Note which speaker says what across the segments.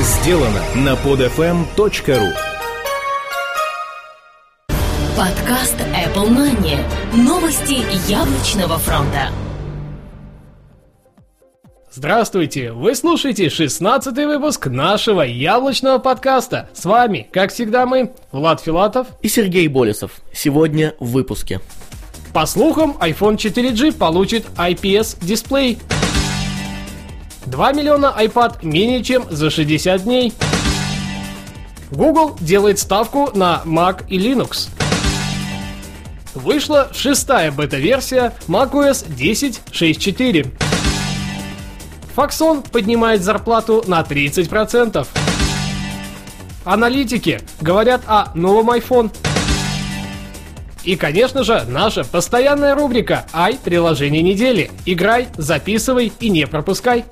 Speaker 1: сделано на podfm.ru
Speaker 2: Подкаст Apple Money. Новости яблочного фронта.
Speaker 3: Здравствуйте! Вы слушаете 16 выпуск нашего яблочного подкаста. С вами, как всегда, мы, Влад Филатов
Speaker 4: и Сергей Болесов. Сегодня в выпуске.
Speaker 3: По слухам, iPhone 4G получит IPS-дисплей. 2 миллиона iPad менее чем за 60 дней. Google делает ставку на Mac и Linux. Вышла шестая бета-версия macOS 10.6.4. Foxon поднимает зарплату на 30%. Аналитики говорят о новом iPhone. И, конечно же, наша постоянная рубрика «Ай, приложение недели». Играй, записывай и не пропускай.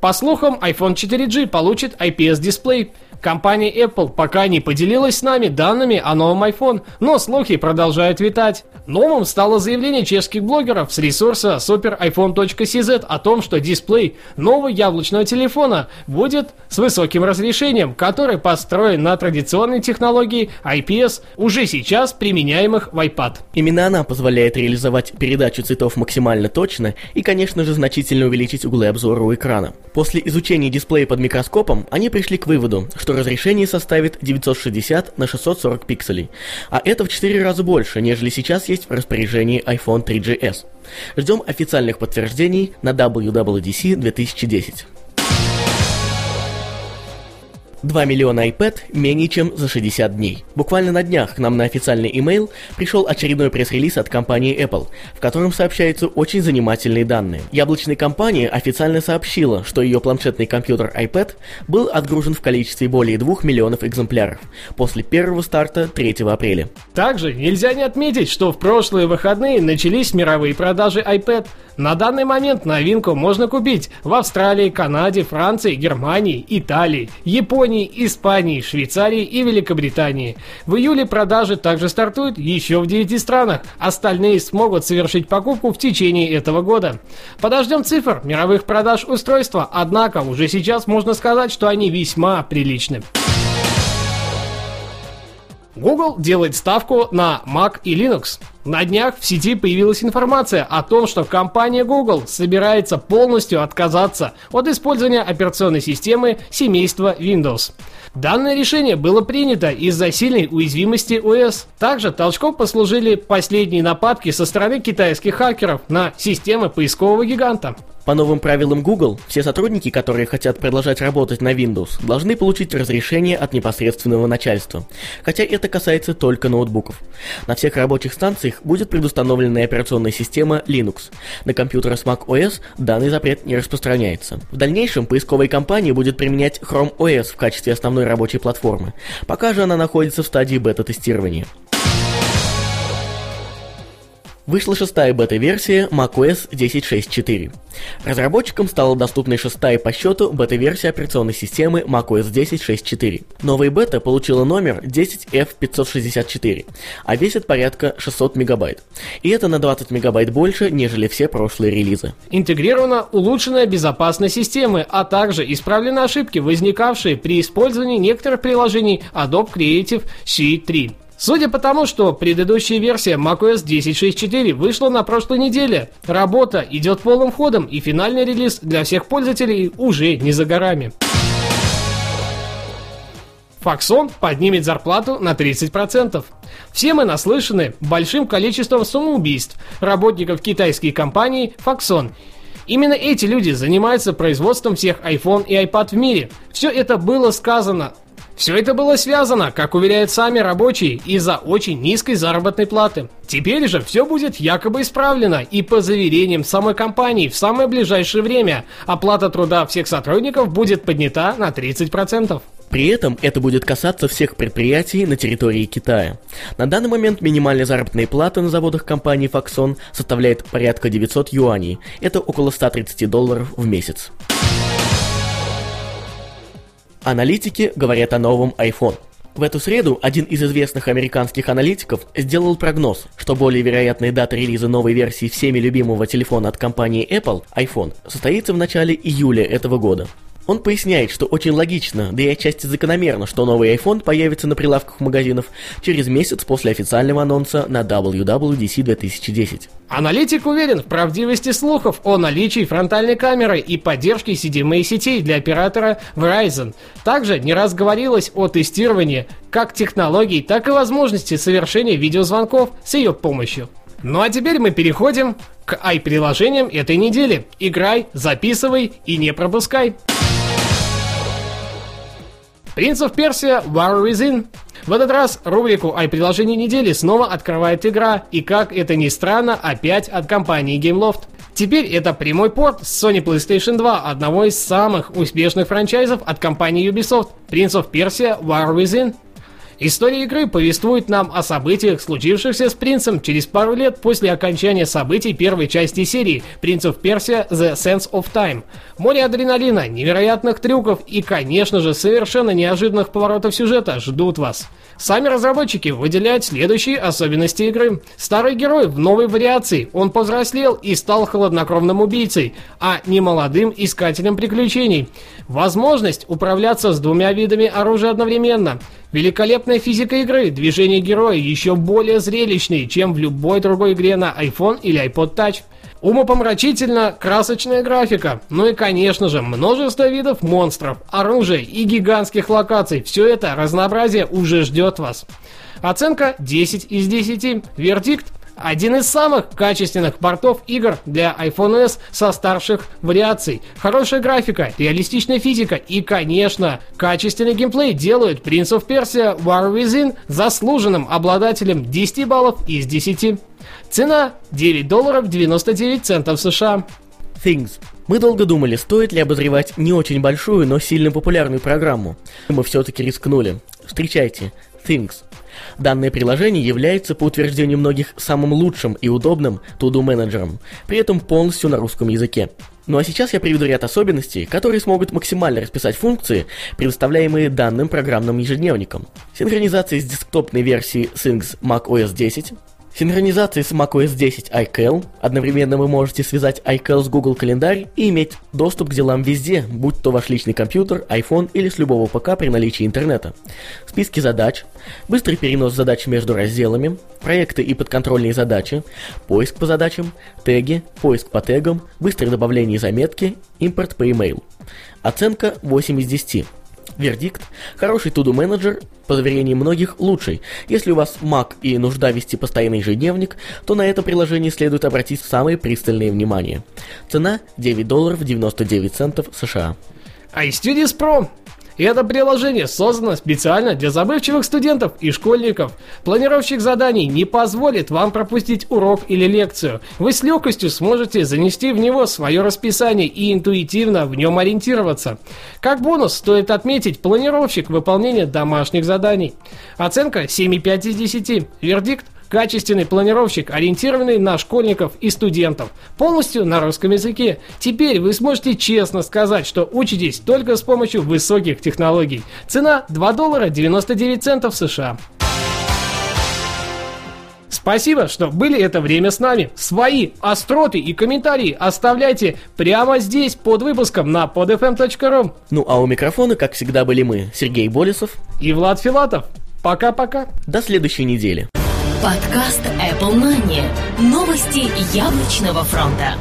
Speaker 3: По слухам, iPhone 4G получит IPS-дисплей – Компания Apple пока не поделилась с нами данными о новом iPhone, но слухи продолжают витать. Новым стало заявление чешских блогеров с ресурса superiphone.cz о том, что дисплей нового яблочного телефона будет с высоким разрешением, который построен на традиционной технологии IPS, уже сейчас применяемых в iPad.
Speaker 4: Именно она позволяет реализовать передачу цветов максимально точно и, конечно же, значительно увеличить углы обзора у экрана. После изучения дисплея под микроскопом они пришли к выводу, что что разрешение составит 960 на 640 пикселей, а это в 4 раза больше, нежели сейчас есть в распоряжении iPhone 3GS. Ждем официальных подтверждений на WWDC 2010. 2 миллиона iPad менее чем за 60 дней. Буквально на днях к нам на официальный email пришел очередной пресс-релиз от компании Apple, в котором сообщаются очень занимательные данные. Яблочная компания официально сообщила, что ее планшетный компьютер iPad был отгружен в количестве более 2 миллионов экземпляров после первого старта 3 апреля.
Speaker 3: Также нельзя не отметить, что в прошлые выходные начались мировые продажи iPad. На данный момент новинку можно купить в Австралии, Канаде, Франции, Германии, Италии, Японии, Испании, Швейцарии и Великобритании. В июле продажи также стартуют еще в 9 странах. Остальные смогут совершить покупку в течение этого года. Подождем цифр мировых продаж устройства, однако уже сейчас можно сказать, что они весьма приличны. Google делает ставку на Mac и Linux. На днях в сети появилась информация о том, что компания Google собирается полностью отказаться от использования операционной системы семейства Windows. Данное решение было принято из-за сильной уязвимости ОС. Также толчком послужили последние нападки со стороны китайских хакеров на системы поискового гиганта.
Speaker 4: По новым правилам Google, все сотрудники, которые хотят продолжать работать на Windows, должны получить разрешение от непосредственного начальства. Хотя это касается только ноутбуков. На всех рабочих станциях будет предустановлена операционная система Linux. На компьютерах с Mac OS данный запрет не распространяется. В дальнейшем поисковая компания будет применять Chrome OS в качестве основной рабочей платформы. Пока же она находится в стадии бета-тестирования. Вышла шестая бета-версия macOS 10.6.4. Разработчикам стала доступна шестая по счету бета-версия операционной системы macOS 10.6.4. Новая бета получила номер 10F564, а весит порядка 600 мегабайт. И это на 20 мегабайт больше, нежели все прошлые релизы.
Speaker 3: Интегрирована улучшенная безопасность системы, а также исправлены ошибки, возникавшие при использовании некоторых приложений Adobe Creative Suite 3. Судя по тому, что предыдущая версия macOS 10.6.4 вышла на прошлой неделе, работа идет полным ходом и финальный релиз для всех пользователей уже не за горами. Foxon поднимет зарплату на 30%. Все мы наслышаны большим количеством самоубийств работников китайской компании Foxon. Именно эти люди занимаются производством всех iPhone и iPad в мире. Все это было сказано все это было связано, как уверяют сами рабочие, из-за очень низкой заработной платы. Теперь же все будет якобы исправлено, и по заверениям самой компании в самое ближайшее время оплата труда всех сотрудников будет поднята на 30%.
Speaker 4: При этом это будет касаться всех предприятий на территории Китая. На данный момент минимальная заработная плата на заводах компании Foxon составляет порядка 900 юаней. Это около 130 долларов в месяц. Аналитики говорят о новом iPhone. В эту среду один из известных американских аналитиков сделал прогноз, что более вероятная дата релиза новой версии всеми любимого телефона от компании Apple, iPhone, состоится в начале июля этого года. Он поясняет, что очень логично, да и отчасти закономерно, что новый iPhone появится на прилавках магазинов через месяц после официального анонса на WWDC 2010.
Speaker 3: Аналитик уверен в правдивости слухов о наличии фронтальной камеры и поддержке CDMA сетей для оператора Verizon. Также не раз говорилось о тестировании как технологий, так и возможности совершения видеозвонков с ее помощью. Ну а теперь мы переходим к i-приложениям этой недели. Играй, записывай и не пропускай. Принц of Persia War Within. В этот раз рубрику «Ай-приложение недели» снова открывает игра, и как это ни странно, опять от компании Gameloft. Теперь это прямой порт с Sony PlayStation 2, одного из самых успешных франчайзов от компании Ubisoft, Prince of Persia War Within. История игры повествует нам о событиях, случившихся с принцем через пару лет после окончания событий первой части серии «Принц of Persia The Sense of Time». Море адреналина, невероятных трюков и, конечно же, совершенно неожиданных поворотов сюжета ждут вас. Сами разработчики выделяют следующие особенности игры. Старый герой в новой вариации, он повзрослел и стал холоднокровным убийцей, а не молодым искателем приключений. Возможность управляться с двумя видами оружия одновременно. Великолепная физика игры, движения героя еще более зрелищные, чем в любой другой игре на iPhone или iPod Touch. Умопомрачительно красочная графика. Ну и, конечно же, множество видов монстров, оружия и гигантских локаций. Все это разнообразие уже ждет вас. Оценка 10 из 10. Вердикт один из самых качественных портов игр для iPhone S со старших вариаций. Хорошая графика, реалистичная физика и, конечно, качественный геймплей делают Prince of Persia War Within заслуженным обладателем 10 баллов из 10. Цена 9 долларов 99 центов США.
Speaker 4: Things. Мы долго думали, стоит ли обозревать не очень большую, но сильно популярную программу. Мы все-таки рискнули. Встречайте, Things. Данное приложение является, по утверждению многих, самым лучшим и удобным to-do менеджером, при этом полностью на русском языке. Ну а сейчас я приведу ряд особенностей, которые смогут максимально расписать функции, предоставляемые данным программным ежедневником. Синхронизация с десктопной версией Things Mac OS 10, Синхронизация с macOS 10 iCal. Одновременно вы можете связать iCal с Google календарь и иметь доступ к делам везде, будь то ваш личный компьютер, iPhone или с любого ПК при наличии интернета. Списки задач, быстрый перенос задач между разделами, проекты и подконтрольные задачи, поиск по задачам, теги, поиск по тегам, быстрое добавление заметки, импорт по email. Оценка 8 из 10. Вердикт. Хороший туду менеджер, по заверениям многих, лучший. Если у вас Mac и нужда вести постоянный ежедневник, то на это приложение следует обратить самое пристальное внимание. Цена 9 долларов 99 центов США.
Speaker 3: iStudios Pro и это приложение создано специально для забывчивых студентов и школьников. Планировщик заданий не позволит вам пропустить урок или лекцию. Вы с легкостью сможете занести в него свое расписание и интуитивно в нем ориентироваться. Как бонус стоит отметить планировщик выполнения домашних заданий. Оценка 7,5 из 10. Вердикт Качественный планировщик, ориентированный на школьников и студентов. Полностью на русском языке. Теперь вы сможете честно сказать, что учитесь только с помощью высоких технологий. Цена 2 доллара 99 центов США. Спасибо, что были это время с нами. Свои остроты и комментарии оставляйте прямо здесь, под выпуском на podfm.ru.
Speaker 4: Ну а у микрофона, как всегда, были мы, Сергей Болесов
Speaker 3: и Влад Филатов. Пока-пока.
Speaker 4: До следующей недели.
Speaker 2: Подкаст Apple Money. Новости яблочного фронта.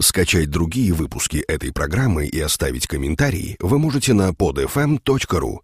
Speaker 5: Скачать другие выпуски этой программы и оставить комментарии вы можете на podfm.ru.